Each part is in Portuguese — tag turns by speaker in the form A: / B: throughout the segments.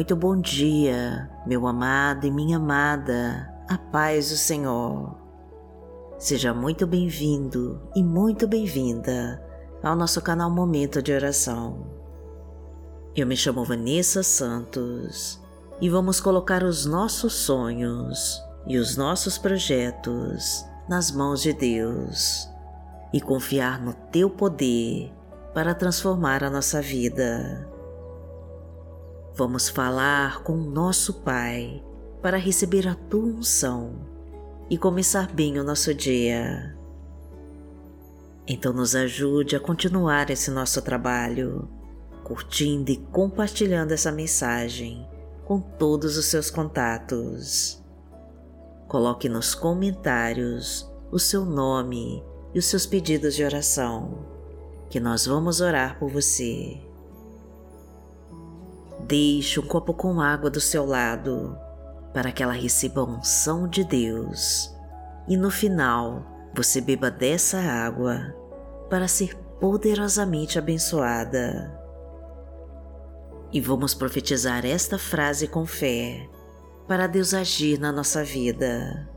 A: Muito bom dia, meu amado e minha amada, a paz do Senhor. Seja muito bem-vindo e muito bem-vinda ao nosso canal Momento de Oração. Eu me chamo Vanessa Santos e vamos colocar os nossos sonhos e os nossos projetos nas mãos de Deus e confiar no Teu poder para transformar a nossa vida. Vamos falar com o nosso Pai para receber a tua unção e começar bem o nosso dia. Então, nos ajude a continuar esse nosso trabalho, curtindo e compartilhando essa mensagem com todos os seus contatos. Coloque nos comentários o seu nome e os seus pedidos de oração, que nós vamos orar por você. Deixe um copo com água do seu lado para que ela receba a unção de Deus e no final você beba dessa água para ser poderosamente abençoada. E vamos profetizar esta frase com fé para Deus agir na nossa vida.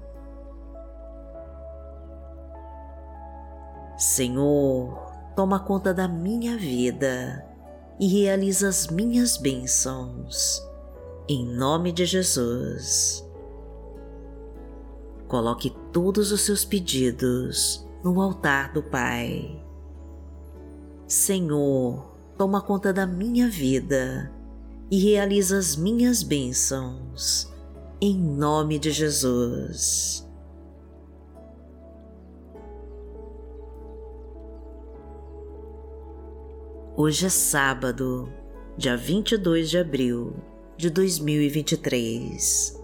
A: Senhor, toma conta da minha vida e realiza as minhas bênçãos. Em nome de Jesus. Coloque todos os seus pedidos no altar do Pai. Senhor, toma conta da minha vida e realiza as minhas bênçãos. Em nome de Jesus. Hoje é sábado, dia 22 de abril de 2023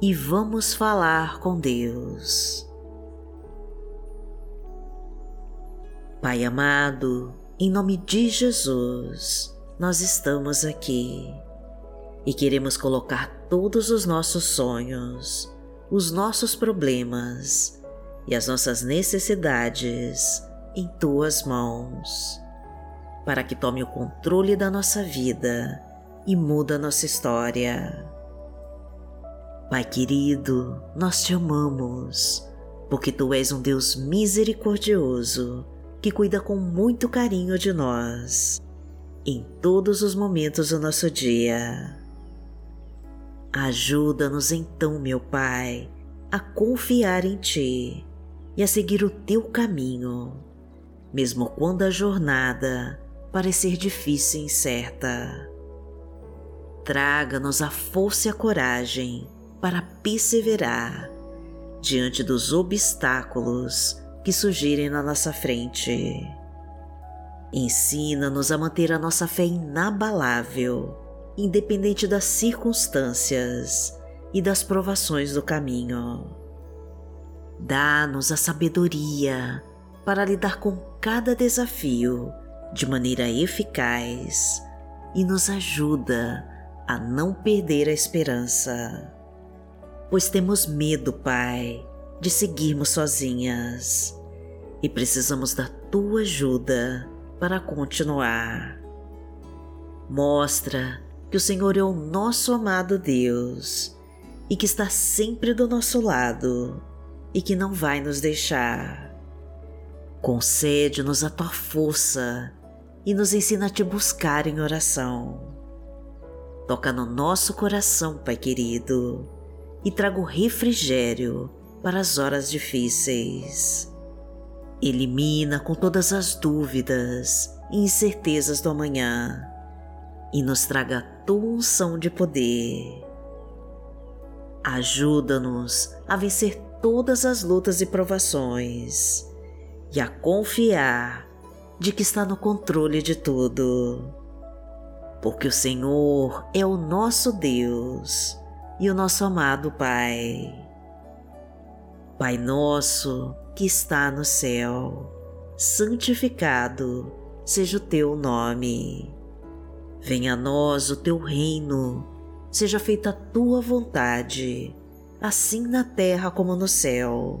A: e vamos falar com Deus. Pai amado, em nome de Jesus, nós estamos aqui e queremos colocar todos os nossos sonhos, os nossos problemas e as nossas necessidades em tuas mãos para que tome o controle da nossa vida e muda nossa história. Pai querido, nós te amamos, porque tu és um Deus misericordioso que cuida com muito carinho de nós em todos os momentos do nosso dia. Ajuda-nos então, meu Pai, a confiar em Ti e a seguir o Teu caminho, mesmo quando a jornada parecer difícil e incerta. Traga-nos a força e a coragem para perseverar diante dos obstáculos que surgirem na nossa frente. Ensina-nos a manter a nossa fé inabalável, independente das circunstâncias e das provações do caminho. Dá-nos a sabedoria para lidar com cada desafio de maneira eficaz e nos ajuda a não perder a esperança. Pois temos medo, Pai, de seguirmos sozinhas e precisamos da tua ajuda para continuar. Mostra que o Senhor é o nosso amado Deus e que está sempre do nosso lado e que não vai nos deixar. Concede-nos a tua força e nos ensina a te buscar em oração. Toca no nosso coração, Pai querido, e traga o refrigério para as horas difíceis. Elimina com todas as dúvidas e incertezas do amanhã e nos traga a tua unção de poder. Ajuda-nos a vencer todas as lutas e provações e a confiar de que está no controle de tudo. Porque o Senhor é o nosso Deus e o nosso amado Pai. Pai nosso que está no céu, santificado seja o teu nome. Venha a nós o teu reino, seja feita a tua vontade, assim na terra como no céu.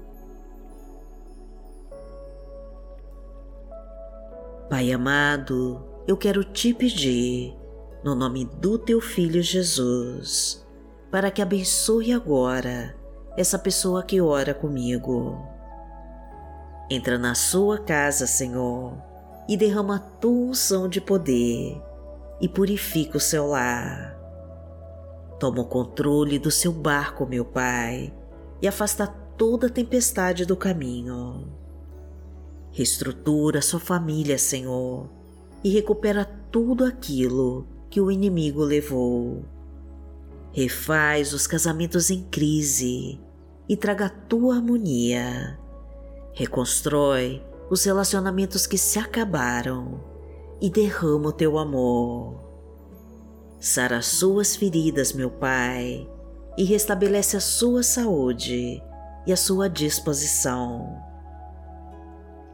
A: Pai amado, eu quero te pedir, no nome do Teu Filho Jesus, para que abençoe agora essa pessoa que ora comigo. Entra na sua casa, Senhor, e derrama a tua unção de poder e purifica o seu lar. Toma o controle do seu barco, meu Pai, e afasta toda tempestade do caminho. Reestrutura sua família, Senhor, e recupera tudo aquilo que o inimigo levou Refaz os casamentos em crise e traga a tua harmonia. Reconstrói os relacionamentos que se acabaram e derrama o teu amor. Sara as suas feridas, meu Pai, e restabelece a sua saúde e a sua disposição.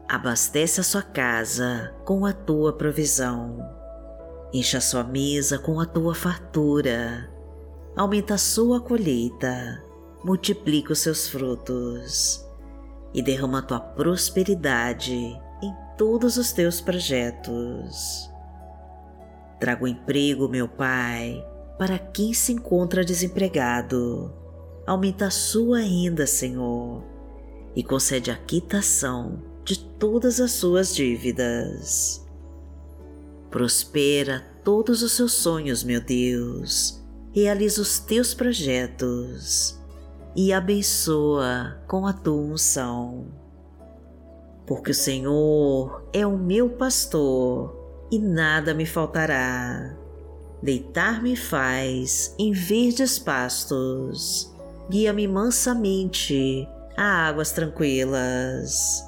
A: Abastece a sua casa com a tua provisão. Encha a sua mesa com a tua fartura aumenta a sua colheita, multiplica os seus frutos e derrama a tua prosperidade em todos os teus projetos. Traga o emprego, meu Pai, para quem se encontra desempregado. Aumenta a sua renda, Senhor, e concede a quitação de todas as suas dívidas. Prospera todos os seus sonhos, meu Deus realiza os teus projetos e abençoa com a tua unção. Porque o Senhor é o meu pastor e nada me faltará. Deitar-me faz em verdes pastos, guia-me mansamente a águas tranquilas.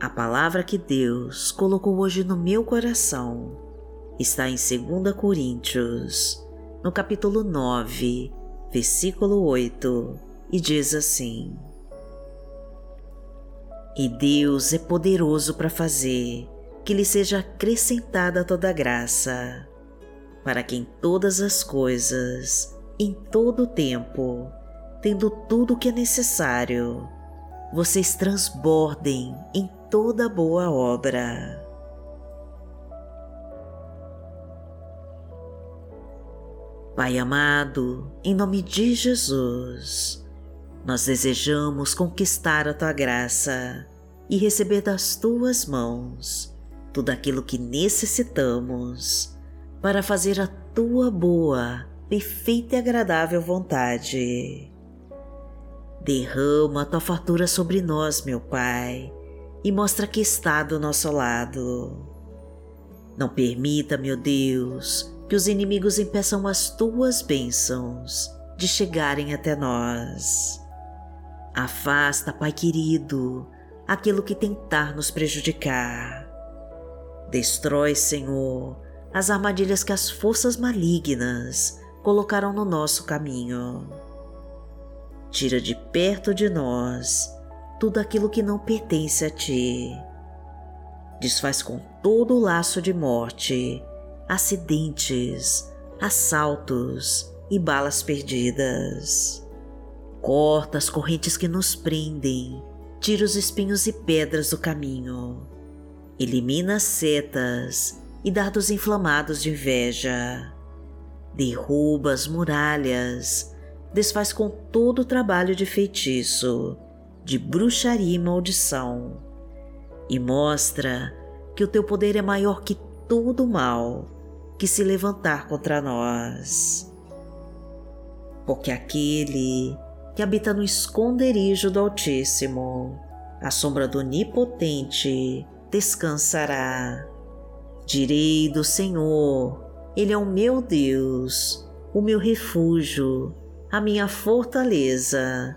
A: A palavra que Deus colocou hoje no meu coração está em 2 Coríntios, no capítulo 9, versículo 8, e diz assim: e Deus é poderoso para fazer que lhe seja acrescentada toda graça, para que em todas as coisas, em todo o tempo, tendo tudo o que é necessário, vocês transbordem em toda boa obra. Pai amado, em nome de Jesus, nós desejamos conquistar a tua graça e receber das tuas mãos tudo aquilo que necessitamos para fazer a tua boa, perfeita e agradável vontade. Derrama a tua fartura sobre nós, meu Pai, e mostra que está do nosso lado. Não permita, meu Deus, que os inimigos impeçam as tuas bênçãos de chegarem até nós. Afasta, Pai querido, aquilo que tentar nos prejudicar. Destrói, Senhor, as armadilhas que as forças malignas colocaram no nosso caminho. Tira de perto de nós tudo aquilo que não pertence a Ti. Desfaz com todo o laço de morte, acidentes, assaltos e balas perdidas. Corta as correntes que nos prendem tira os espinhos e pedras do caminho, elimina as setas e dardos inflamados de inveja, derruba as muralhas, desfaz com todo o trabalho de feitiço, de bruxaria e maldição, e mostra que o teu poder é maior que todo mal que se levantar contra nós. Porque aquele que habita no esconderijo do Altíssimo, a sombra do Onipotente, descansará. Direi do Senhor, Ele é o meu Deus, o meu refúgio, a minha fortaleza,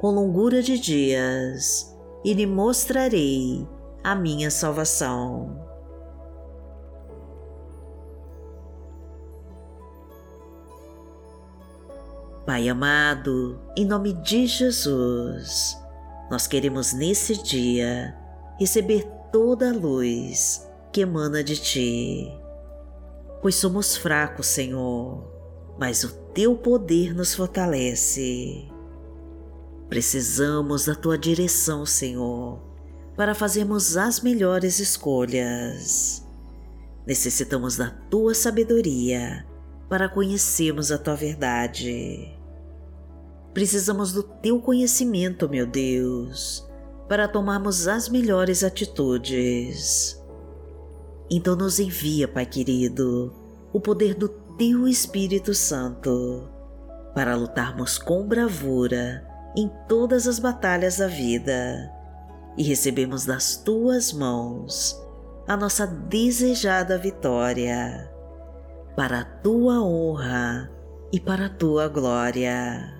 A: com longura de dias e lhe mostrarei a minha salvação. Pai amado, em nome de Jesus, nós queremos nesse dia receber toda a luz que emana de Ti. Pois somos fracos, Senhor, mas o Teu poder nos fortalece. Precisamos da Tua direção, Senhor, para fazermos as melhores escolhas. Necessitamos da Tua sabedoria para conhecermos a Tua verdade. Precisamos do teu conhecimento, meu Deus, para tomarmos as melhores atitudes. Então nos envia, Pai querido, o poder do teu Espírito Santo para lutarmos com bravura em todas as batalhas da vida e recebemos das tuas mãos a nossa desejada vitória, para a tua honra e para a tua glória.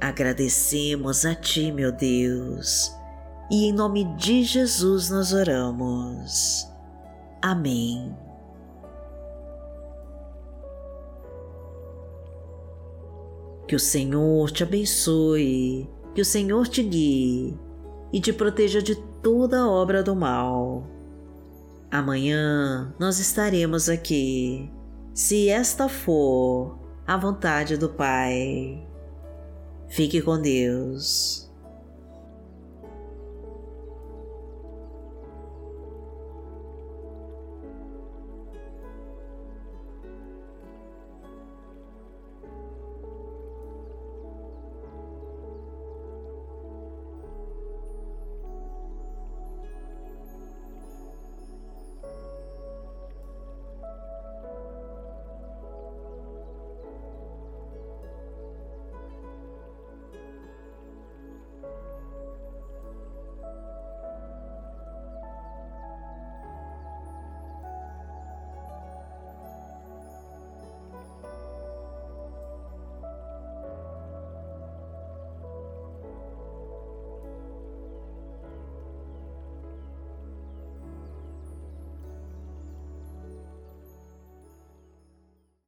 A: Agradecemos a Ti, meu Deus, e em nome de Jesus nós oramos. Amém. Que o Senhor te abençoe, que o Senhor te guie e te proteja de toda obra do mal. Amanhã nós estaremos aqui, se esta for a vontade do Pai. Fique com Deus.